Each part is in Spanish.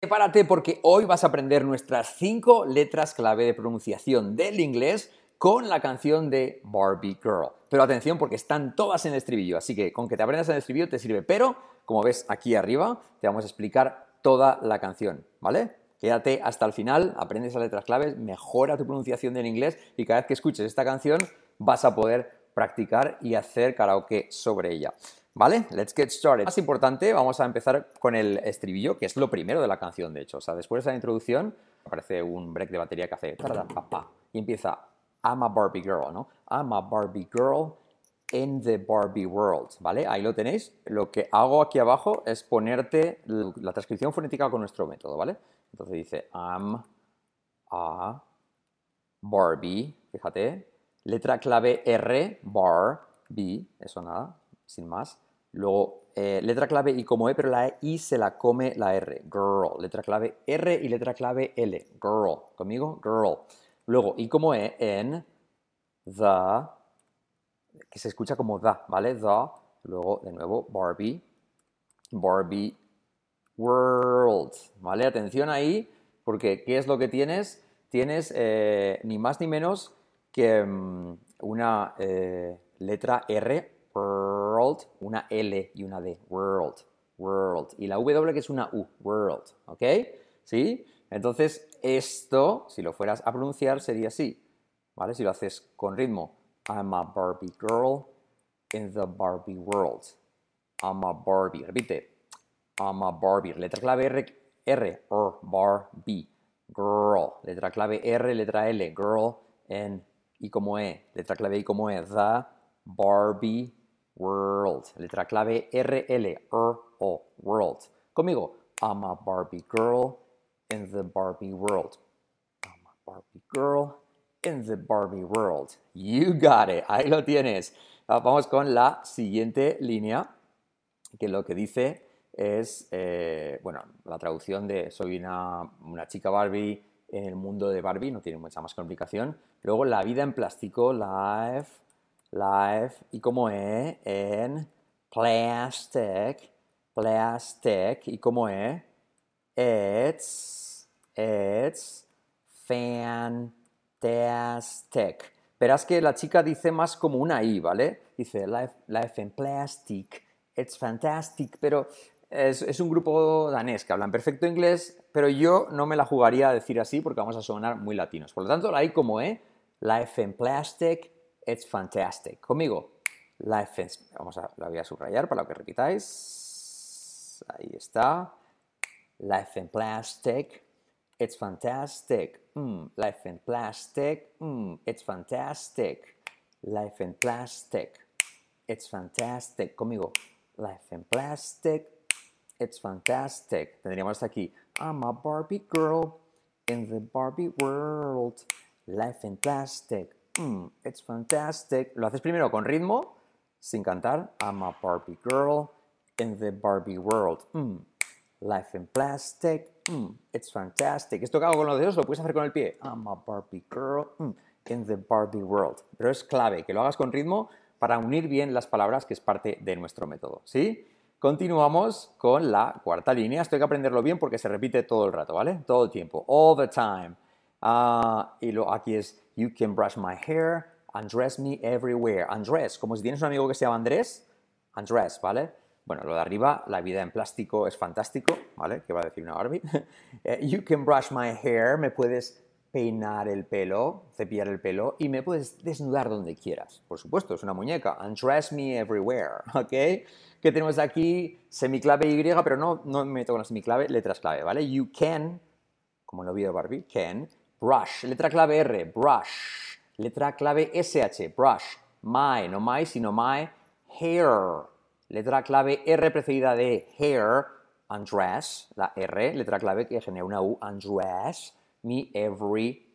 Prepárate porque hoy vas a aprender nuestras cinco letras clave de pronunciación del inglés con la canción de Barbie Girl. Pero atención porque están todas en el estribillo, así que con que te aprendas el estribillo te sirve. Pero, como ves aquí arriba, te vamos a explicar toda la canción, ¿vale? Quédate hasta el final, aprendes las letras claves, mejora tu pronunciación del inglés y cada vez que escuches esta canción vas a poder practicar y hacer karaoke sobre ella. ¿Vale? Let's get started. Más importante, vamos a empezar con el estribillo, que es lo primero de la canción, de hecho. O sea, después de la introducción aparece un break de batería que hace y empieza I'm a Barbie girl, ¿no? I'm a Barbie girl in the Barbie world, ¿vale? Ahí lo tenéis. Lo que hago aquí abajo es ponerte la transcripción fonética con nuestro método, ¿vale? Entonces dice I'm a Barbie, fíjate, letra clave R, bar, B, eso nada, sin más. Luego, eh, letra clave I como E, pero la I se la come la R. Girl. Letra clave R y letra clave L. Girl. ¿Conmigo? Girl. Luego, I como E en the, que se escucha como the, ¿vale? The. Luego, de nuevo, Barbie. Barbie world. ¿Vale? Atención ahí, porque ¿qué es lo que tienes? Tienes eh, ni más ni menos que mm, una eh, letra R world, una L y una D, world, world. Y la W que es una U, world, ¿ok? ¿Sí? Entonces, esto, si lo fueras a pronunciar, sería así, ¿vale? Si lo haces con ritmo, I'm a Barbie girl in the Barbie world. I'm a Barbie, repite, I'm a Barbie. Letra clave R, R, R, Barbie, girl. Letra clave R, letra L, girl, en I como E. Letra clave I como E, the Barbie world. Letra clave RL, O, world. Conmigo, I'm a Barbie girl in the Barbie world. I'm a Barbie girl in the Barbie world. You got it. Ahí lo tienes. Ah, vamos con la siguiente línea, que lo que dice es, eh, bueno, la traducción de soy una, una chica Barbie en el mundo de Barbie, no tiene mucha más complicación. Luego la vida en plástico, life life y como E en plastic, plastic y como E it's, it's fantastic. Verás que la chica dice más como una I, ¿vale? Dice life, life in plastic, it's fantastic, pero es, es, un grupo danés que hablan perfecto inglés, pero yo no me la jugaría a decir así porque vamos a sonar muy latinos. Por lo tanto, la I como E, life in plastic, It's fantastic. Conmigo. Life in... Vamos a, voy a subrayar para que repitáis. Ahí está. Life in plastic. It's fantastic. Mm, life in plastic. Mm, it's fantastic. Life in plastic. It's fantastic. Conmigo. Life in plastic. It's fantastic. Tendríamos aquí. I'm a Barbie girl in the Barbie world. Life in plastic. Mm, it's fantastic. Lo haces primero con ritmo, sin cantar. I'm a Barbie girl in the Barbie world. Mm, life in plastic. Mm, it's fantastic. Esto que hago con los dedos lo puedes hacer con el pie. I'm a Barbie girl in the Barbie world. Pero es clave que lo hagas con ritmo para unir bien las palabras, que es parte de nuestro método. ¿Sí? Continuamos con la cuarta línea. Esto hay que aprenderlo bien porque se repite todo el rato, ¿vale? Todo el tiempo. All the time. Ah, y lo, aquí es You can brush my hair, undress me everywhere. Undress, como si tienes un amigo que se llama Andrés, undress, ¿vale? Bueno, lo de arriba, la vida en plástico es fantástico, ¿vale? ¿Qué va a decir una Barbie? Eh, you can brush my hair, me puedes peinar el pelo, cepillar el pelo y me puedes desnudar donde quieras. Por supuesto, es una muñeca. Undress me everywhere, ¿ok? ¿Qué tenemos aquí? Semiclave Y, pero no, no me meto con la semiclave, letras clave, ¿vale? You can, como lo vi de Barbie, can brush. Letra clave R, brush. Letra clave SH, brush. My, no my, sino my hair. Letra clave R precedida de hair, undress. La R, letra clave que genera una U, undress. Me every.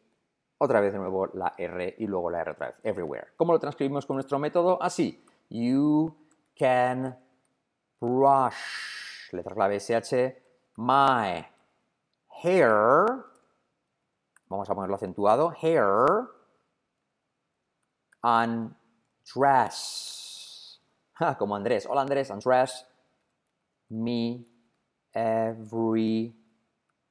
Otra vez de nuevo la R y luego la R otra vez, everywhere. ¿Cómo lo transcribimos con nuestro método? Así. You can brush. Letra clave SH. My hair vamos a ponerlo acentuado, hair undress. Como Andrés. Hola Andrés, undress me everywhere.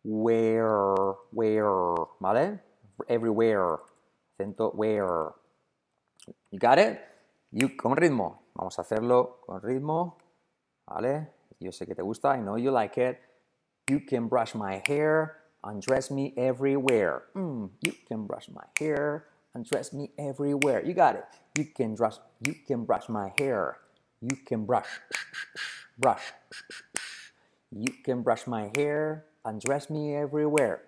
where, where, ¿vale? Everywhere, acento where. You got it? You, con ritmo. Vamos a hacerlo con ritmo, ¿vale? Yo sé que te gusta, I know you like it. You can brush my hair, undress me everywhere. Mm, you can brush my hair, undress me everywhere. You got it. You can brush, you can brush my hair. You can brush, brush. You can brush my hair, undress me everywhere.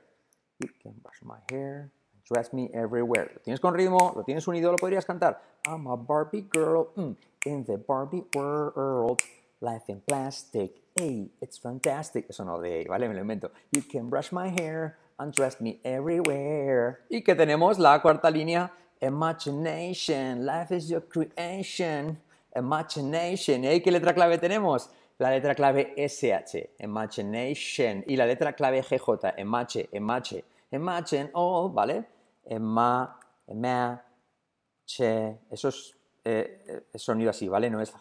You can brush my hair, undress me everywhere. Lo tienes con ritmo, lo tienes unido, lo podrías cantar. I'm a Barbie girl mm, in the Barbie world. Life in plastic, hey, it's fantastic. Eso no de, ¿vale? Me lo invento. You can brush my hair, undress me everywhere. Y que tenemos la cuarta línea, imagination, life is your creation. Imagination. ¿Y qué letra clave tenemos? La letra clave SH, imagination. Y la letra clave GJ, emache, emache. Imagine all, ¿vale? Ema, ema, che. Eso es eh, sonido así, ¿vale? No es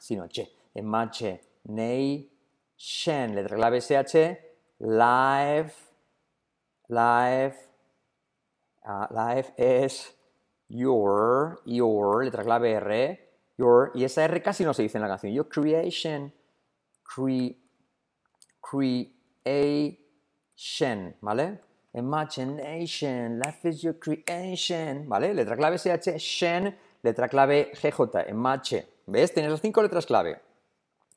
sino che. Imagination. Letra clave SH, live, live. Uh, live es your, your, letra clave R, your, y esa R casi no se dice en la canción. Your creation, cre, creation, ¿vale? Imagination, life is your creation, ¿vale? Letra clave SH, shen, letra clave GJ, imache. ¿Ves? Tienes las cinco letras clave.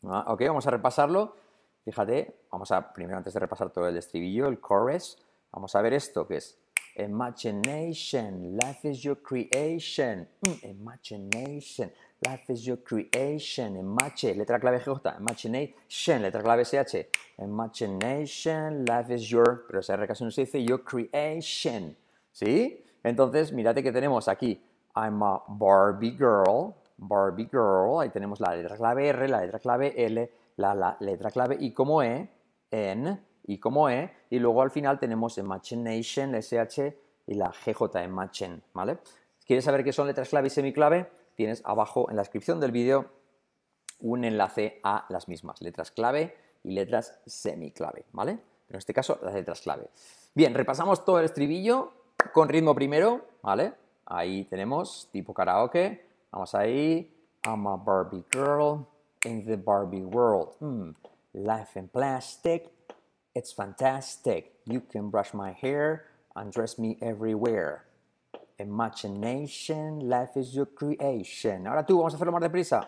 Ah, ok, vamos a repasarlo. Fíjate, vamos a, primero antes de repasar todo el estribillo, el chorus, vamos a ver esto que es Imagination, life is your creation. Mm, imagination, life is your creation. Imache, letra clave J. Imagination, letra clave SH. Imagination, life is your, pero esa R casi no se dice, your creation. ¿Sí? Entonces, mírate que tenemos aquí. I'm a Barbie girl. Barbie girl. Ahí tenemos la letra clave R, la letra clave L, la, letra clave I como E, N y como E, y luego al final tenemos Imagination, la SH y la GJ, Imagine, ¿vale? ¿Quieres saber qué son letras clave y semiclave? Tienes abajo en la descripción del vídeo un enlace a las mismas, letras clave y letras semiclave, ¿vale? En este caso, las letras clave. Bien, repasamos todo el estribillo con ritmo primero, ¿vale? Ahí tenemos tipo karaoke. Vamos ahí. I'm a Barbie girl in the Barbie world. Hmm, life in plastic, It's fantastic. You can brush my hair, undress me everywhere. Imagination, life is your creation. Ahora tú, vamos a hacerlo más deprisa.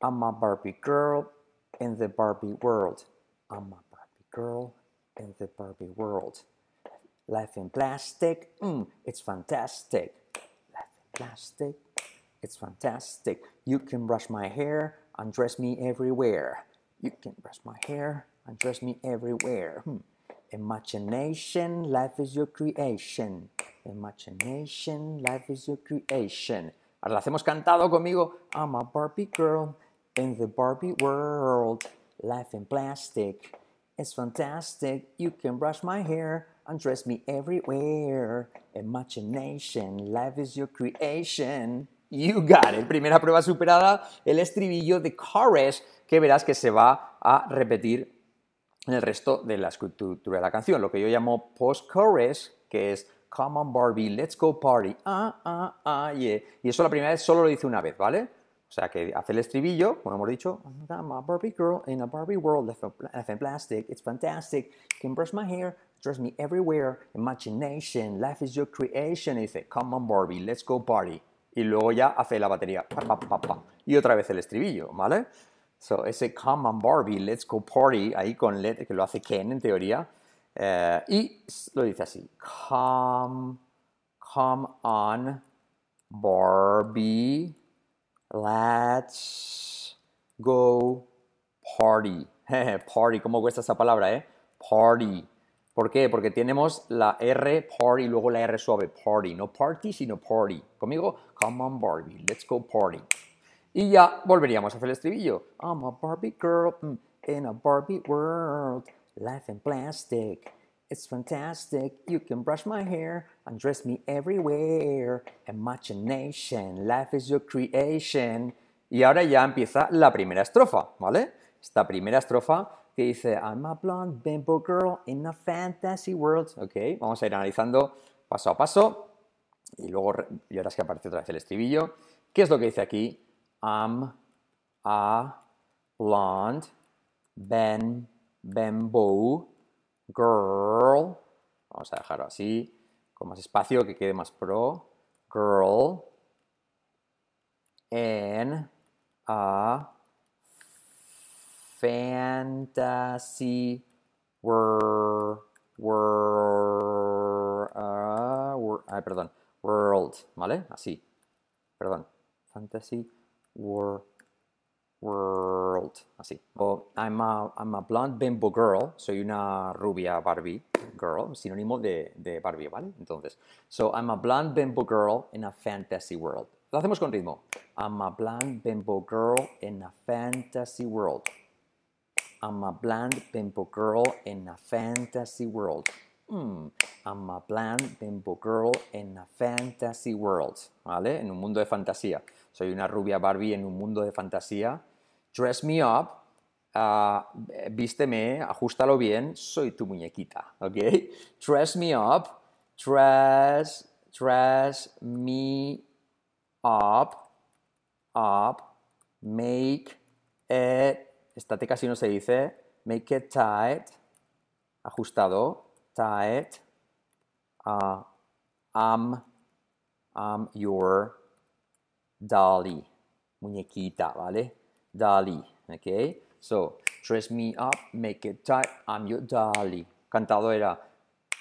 I'm a Barbie girl in the Barbie world. I'm a Barbie girl in the Barbie world. Life in plastic, mm, it's fantastic. Life in plastic, it's fantastic. You can brush my hair, undress me everywhere. You can brush my hair, Undress me everywhere. Hmm. Imagination, life is your creation. Imagination, life is your creation. Ahora lo hacemos cantado conmigo. I'm a Barbie girl in the Barbie world. Life in plastic. It's fantastic. You can brush my hair, undress me everywhere. Imagination, life is your creation. You got it. Primera prueba superada, el estribillo de chorus que verás que se va a repetir en el resto de la estructura de la canción, lo que yo llamo post-chorus, que es Come on Barbie, let's go party, ah, ah, ah, yeah. Y eso la primera vez solo lo dice una vez, ¿vale? O sea, que hace el estribillo, como hemos dicho, I'm a Barbie girl in a Barbie world, life in plastic, it's fantastic, can brush my hair, dress me everywhere, imagination, life is your creation, y dice, come on Barbie, let's go party. Y luego ya hace la batería, pa, pa, pa, y otra vez el estribillo, ¿vale? So, ese Come on Barbie, Let's Go Party, ahí con let, que lo hace Ken en teoría. Eh, y lo dice así. Come, come on Barbie, let's go party. party, ¿cómo cuesta esa palabra, eh? Party. ¿Por qué? Porque tenemos la R, party, y luego la R suave, party. No party, sino party. Conmigo, come on Barbie, let's go party. Y ya volveríamos a hacer el estribillo. I'm a Barbie girl mm, in a Barbie world. Life in plastic. It's fantastic. You can brush my hair and dress me everywhere. Imagination. Life is your creation. Y ahora ya empieza la primera estrofa, ¿vale? Esta primera estrofa que dice I'm a blonde bimbo girl in a fantasy world. Ok, vamos a ir analizando paso a paso y luego y ahora que aparece otra vez el estribillo. ¿Qué es lo que dice aquí? I'm a blonde ben girl. Vamos a dejarlo así, con más espacio, que quede más pro. Girl in a fantasy uh, world ay, perdón, world, ¿vale? Así, perdón, fantasy world, world, así. O I'm a, I'm a blonde bimbo girl, soy una rubia Barbie girl, sinónimo de, de Barbie, ¿vale? Entonces, so I'm a blonde bimbo girl in a fantasy world. Lo hacemos con ritmo. I'm a blonde bimbo girl in a fantasy world. I'm a blonde bimbo girl in a fantasy world. Mm, I'm a blonde bimbo girl in a fantasy world. ¿Vale? En un mundo de fantasía. Soy una rubia Barbie en un mundo de fantasía. Dress me up. Uh, vísteme, ajustalo bien. Soy tu muñequita. ¿Ok? Dress me up. Dress, dress me up. Up. Make it estate casi no se dice, make it tight, ajustado, tight, uh, I'm your dolly, muñequita, ¿vale? Dolly, ¿ok? So, dress me up, make it tight, I'm your dolly. Cantado era,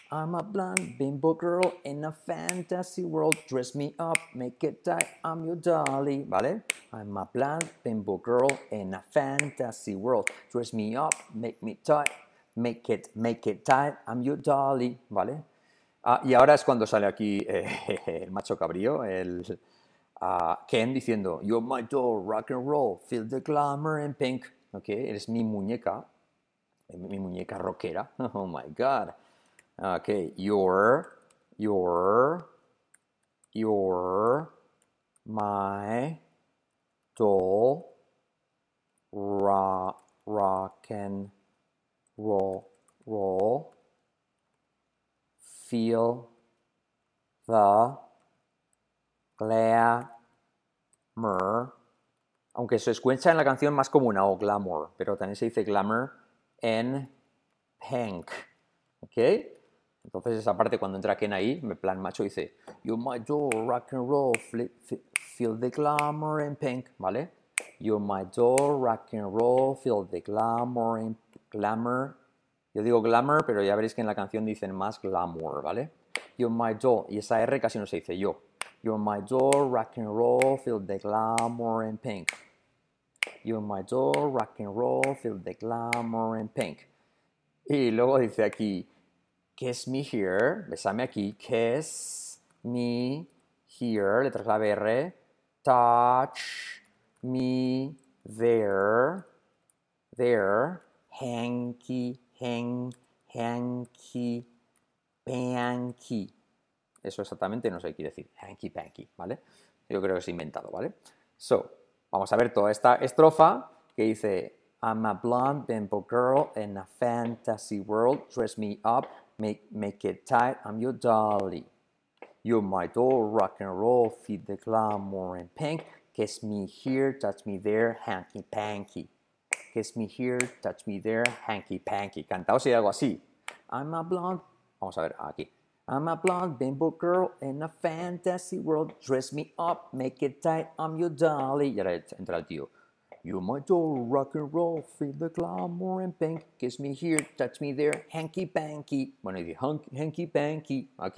I'm a blonde bimbo girl in a fantasy world. Dress me up, make it tight, I'm your dolly, ¿vale? I'm a blonde bimbo girl in a fantasy world. Dress me up, make me tight, make it, make it tight, I'm your dolly, ¿vale? Ah, y ahora es cuando sale aquí eh, el macho cabrío, el uh, Ken diciendo, You're my doll, rock and roll, feel the glamour and pink. ¿Ok? Eres mi muñeca, mi muñeca rockera. Oh my God. Okay, your, your, your, my doll, rock, rock and roll, roll, feel the glamour, aunque se escucha en la canción más común o glamour, pero también se dice glamour en pink, ¿ok? Entonces esa parte cuando entra Ken ahí, me plan macho, dice, You my door, rock and roll, feel the glamour and pink, ¿vale? You my door, rock and roll, feel the glamour and glamour. Yo digo glamour, pero ya veréis que en la canción dicen más glamour, ¿vale? You my door, y esa R casi no se dice yo. You my door, rock and roll, feel the glamour and pink. You my door, rock and roll, feel the glamour and pink. Y luego dice aquí, Kiss me here, besame aquí. Kiss me here, letra clave R. Touch me there, there. Hanky, hang, hanky, panky. Eso exactamente no sé qué decir. Hanky panky, ¿vale? Yo creo que es inventado, ¿vale? So, vamos a ver toda esta estrofa que dice I'm a blonde bimbo girl in a fantasy world. Dress me up Make, make it tight, I'm your dolly. You're my doll, rock and roll, feed the glamour and pink. Kiss me here, touch me there, hanky panky. Kiss me here, touch me there, hanky panky. Cantado si algo así. I'm a blonde. Vamos a ver aquí. I'm a blonde bimbo girl in a fantasy world. Dress me up, make it tight, I'm your dolly. Y ahora entra el tío. You my doll, rock and roll, feel the glamour and pink, kiss me here, touch me there, hanky panky. Bueno, y hanky panky, ¿ok?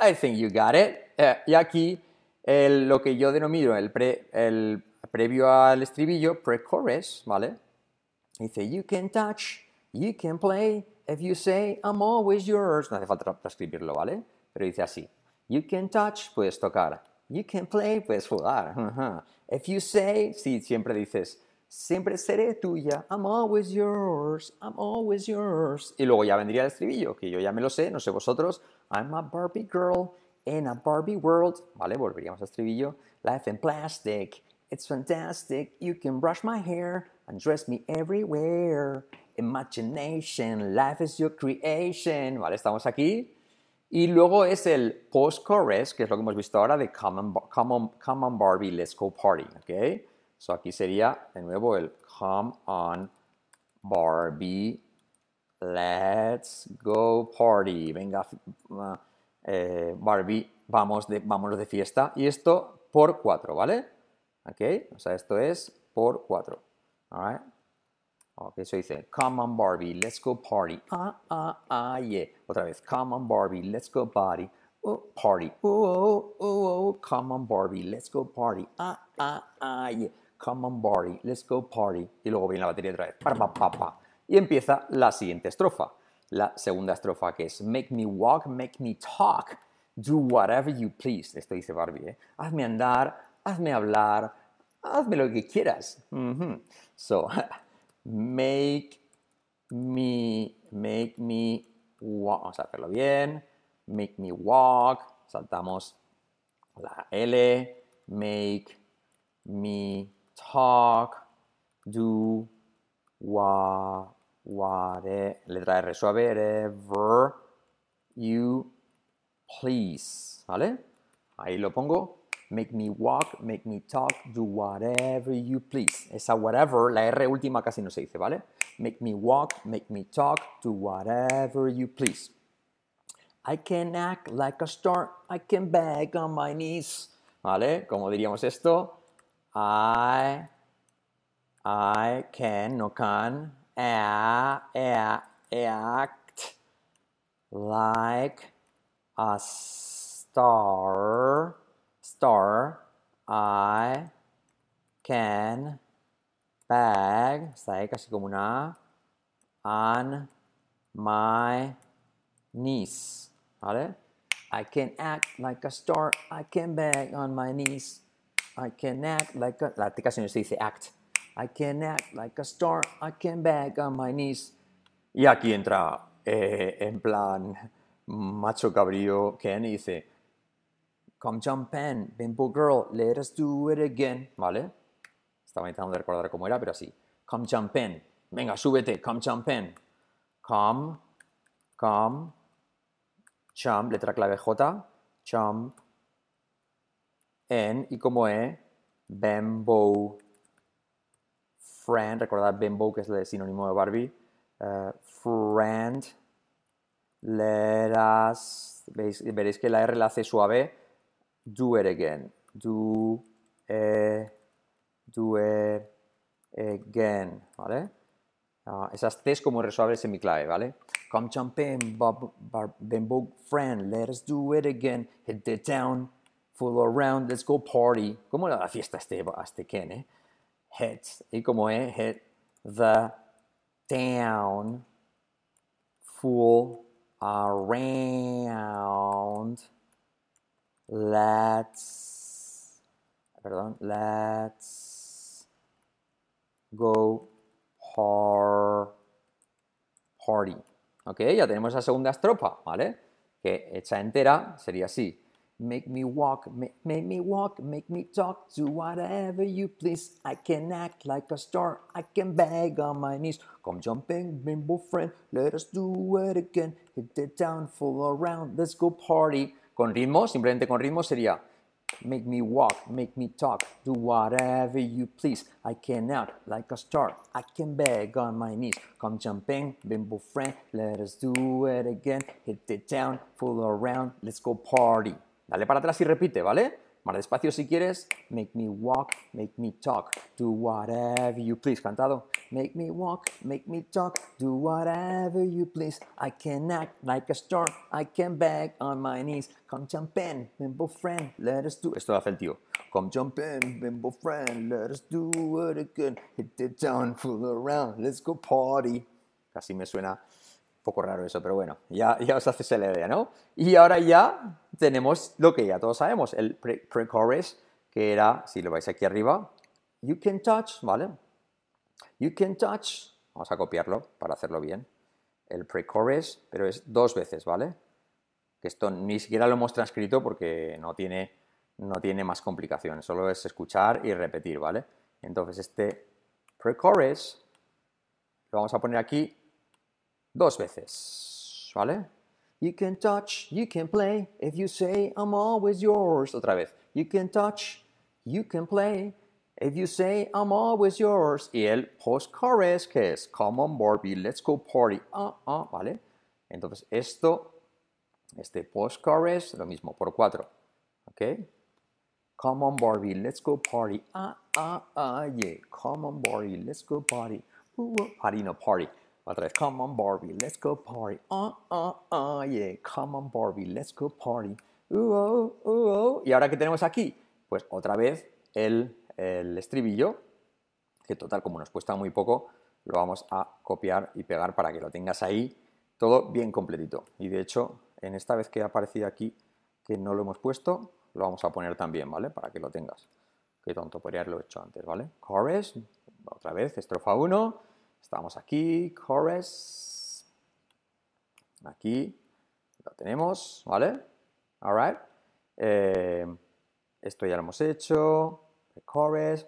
I think you got it. Eh, y aquí el, lo que yo denomino el, pre, el previo al estribillo, pre-chorus, ¿vale? Dice, you can touch, you can play, if you say, I'm always yours. No hace falta transcribirlo, ¿vale? Pero dice así, you can touch, puedes tocar, you can play, puedes jugar. Uh -huh. If you say, si siempre dices, siempre seré tuya, I'm always yours, I'm always yours. Y luego ya vendría el estribillo, que yo ya me lo sé, no sé vosotros. I'm a Barbie girl in a Barbie world. Vale, volveríamos al estribillo. Life in plastic It's fantastic. You can brush my hair and dress me everywhere. Imagination, life is your creation. Vale, estamos aquí. Y luego es el post-chorus, que es lo que hemos visto ahora de come on, come on, come on Barbie, let's go party. ¿Ok? So aquí sería de nuevo el come on Barbie, let's go party. Venga, eh, Barbie, vamos de, vámonos de fiesta. Y esto por cuatro, ¿vale? ¿Ok? O sea, esto es por cuatro. All right? Ok, eso dice, come on Barbie, let's go party. Ah, ah, ah, yeah. Otra vez, come on Barbie, let's go party. Oh, party. Oh, oh, oh, oh, come on Barbie, let's go party. Ah, ah, ah, yeah. Come on Barbie, let's go party. Y luego viene la batería otra vez. Pa, pa, pa, pa. Y empieza la siguiente estrofa. La segunda estrofa que es, make me walk, make me talk. Do whatever you please. Esto dice Barbie, ¿eh? Hazme andar, hazme hablar, hazme lo que quieras. Mm -hmm. So, make me, make me walk, vamos a hacerlo bien, make me walk, saltamos la L, make me talk, do what, letra R suave, whatever you please, ¿vale? Ahí lo pongo Make me walk, make me talk, do whatever you please. Esa whatever, la R última casi no se dice, ¿vale? Make me walk, make me talk, do whatever you please. I can act like a star, I can beg on my knees. ¿Vale? Como diríamos esto? I, I can, no can, a, act like a star star, I can bag, está ahí casi como una on my knees, ¿vale? I can act like a star, I can beg on my knees, I can act like a, la no se dice act, I can act like a star, I can beg on my knees. Y aquí entra eh, en plan macho cabrío Ken y dice, Come jump in, Bimbo girl, let us do it again. ¿Vale? Estaba intentando recordar cómo era, pero así. Come jump in. Venga, súbete, come jump in. Come, come, jump, letra clave J, jump, in, y como E, bimbo, friend, recordad bimbo, que es el sinónimo de Barbie, uh, friend, let us, veréis que la R la hace suave, do it again, do, eh, do it again, ¿vale? Uh, esas T's como resuelve semiclave, ¿vale? Come in, Bob, Bob, Bimbo friend, let us do it again, hit the town, full around, let's go party. ¿Cómo era la fiesta este, este Ken, eh? Hit, y como es, hit the town, full around, Let's, perdón, let's go party. Ok, ya tenemos la segunda estrofa, ¿vale? Que hecha entera sería así. Make me walk, make, me walk, make me talk, do whatever you please. I can act like a star, I can beg on my knees. Come jumping, bimbo friend, let us do it again. Hit the town, full around, let's go party. Con ritmo, simplemente con ritmo sería Make me walk, make me talk, do whatever you please. I can act like a star, I can beg on my knees. Come jump in, bimbo friend, let us do it again. Hit the town, full around, let's go party. Dale para atrás y repite, ¿vale? Más despacio si quieres. Make me walk, make me talk, do whatever you please. Cantado. Make me walk, make me talk, do whatever you please. I can act like a star, I can beg on my knees. Come jump in, bimbo friend, let us do. Esto hace el tío. Come jump in, bimbo friend, let us do it again. Hit the town, fool around, let's go party. Casi me suena poco raro eso, pero bueno, ya, ya os haces la idea, ¿no? Y ahora ya tenemos lo que ya todos sabemos, el pre-chorus, que era, si lo vais aquí arriba, you can touch, ¿vale? You can touch, vamos a copiarlo para hacerlo bien, el pre-chorus, pero es dos veces, ¿vale? Que esto ni siquiera lo hemos transcrito porque no tiene, no tiene más complicaciones, solo es escuchar y repetir, ¿vale? Entonces este pre-chorus lo vamos a poner aquí dos veces, ¿vale? You can touch, you can play, if you say I'm always yours. Otra vez. You can touch, you can play, if you say I'm always yours. Y el post-chorus, que es Come on Barbie, let's go party. Ah, ah, ¿vale? Entonces esto, este post-chorus, lo mismo, por cuatro. ¿Ok? Come on Barbie, let's go party. Ah, ah, ah, yeah. Come on Barbie, let's go party. Uh, uh, party, no party. Otra vez, come on Barbie, let's go party. Uh, uh, uh, yeah. Come on Barbie, let's go party. Uh, oh, uh, oh. Y ahora que tenemos aquí, pues otra vez el, el estribillo, que total, como nos cuesta muy poco, lo vamos a copiar y pegar para que lo tengas ahí todo bien completito. Y de hecho, en esta vez que ha aparecido aquí que no lo hemos puesto, lo vamos a poner también, ¿vale? Para que lo tengas. Qué tonto, podría haberlo hecho antes, ¿vale? Chorus, otra vez, estrofa 1, estamos aquí, chorus, aquí, lo tenemos, ¿vale? Alright. Eh, esto ya lo hemos hecho, chorus,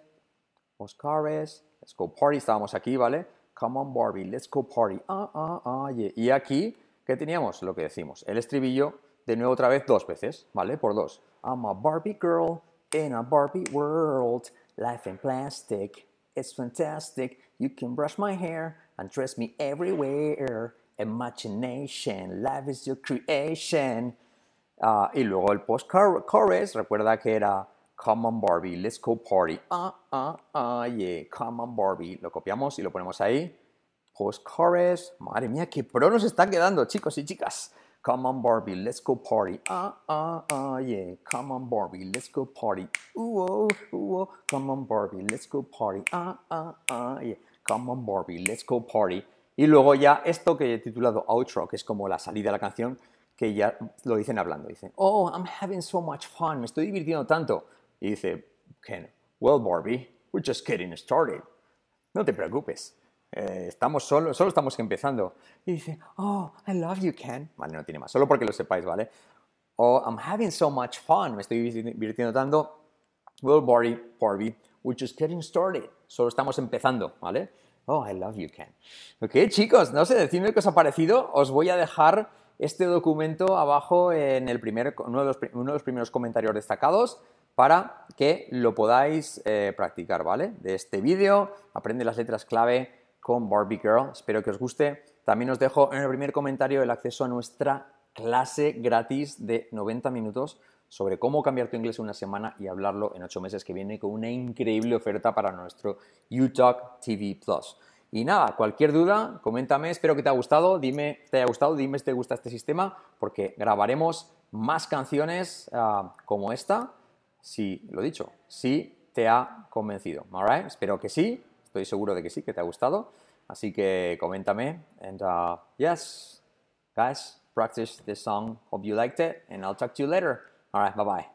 chorus, let's go party, estábamos aquí, ¿vale? Come on Barbie, let's go party, ah, ah, ah. Y aquí, ¿qué teníamos? Lo que decimos, el estribillo, de nuevo otra vez dos veces, ¿vale? Por dos. I'm a Barbie girl in a Barbie world. Life in plastic, it's fantastic. You can brush my hair and dress me everywhere. Imagination, life is your creation. Uh, y luego el post-chorus, recuerda que era Come on Barbie, let's go party. Ah, ah, ah, yeah, come on Barbie. Lo copiamos y lo ponemos ahí. Post-chorus. Madre mía, qué pro nos está quedando, chicos y chicas. Come on Barbie, let's go party. Ah, ah, ah, yeah. Come on Barbie, let's go party. Ooh, oh, ooh, oh. Come on Barbie, let's go party. Ah, ah, ah, yeah. Come on Barbie, let's go party. Y luego ya esto que he titulado outro, que es como la salida de la canción, que ya lo dicen hablando. Dicen, oh, I'm having so much fun, me estoy divirtiendo tanto. Y dice Ken, well Barbie, we're just getting started. No te preocupes, eh, estamos solo, solo estamos empezando. Y dice, oh, I love you, Ken. Vale, no tiene más, solo porque lo sepáis, ¿vale? Oh, I'm having so much fun, me estoy divirtiendo tanto. Well, Barbie, Barbie, we're just getting started. Solo estamos empezando, ¿vale? Oh, I love you, Ken. Ok, chicos, no sé, decidme qué os ha parecido. Os voy a dejar este documento abajo en el primer, uno, de los, uno de los primeros comentarios destacados para que lo podáis eh, practicar, ¿vale? De este vídeo, aprende las letras clave con Barbie Girl. Espero que os guste. También os dejo en el primer comentario el acceso a nuestra clase gratis de 90 minutos sobre cómo cambiar tu inglés en una semana y hablarlo en 8 meses que viene con una increíble oferta para nuestro UTalk TV Plus. Y nada, cualquier duda, coméntame, espero que te haya gustado, dime, te haya gustado, dime si te gusta este sistema, porque grabaremos más canciones uh, como esta, si, lo dicho, si te ha convencido? Espero que sí, Estoy seguro de que sí, que te ha gustado. Así que coméntame. And uh, yes, guys, practice this song. Hope you liked it. And I'll talk to you later. All right, bye bye.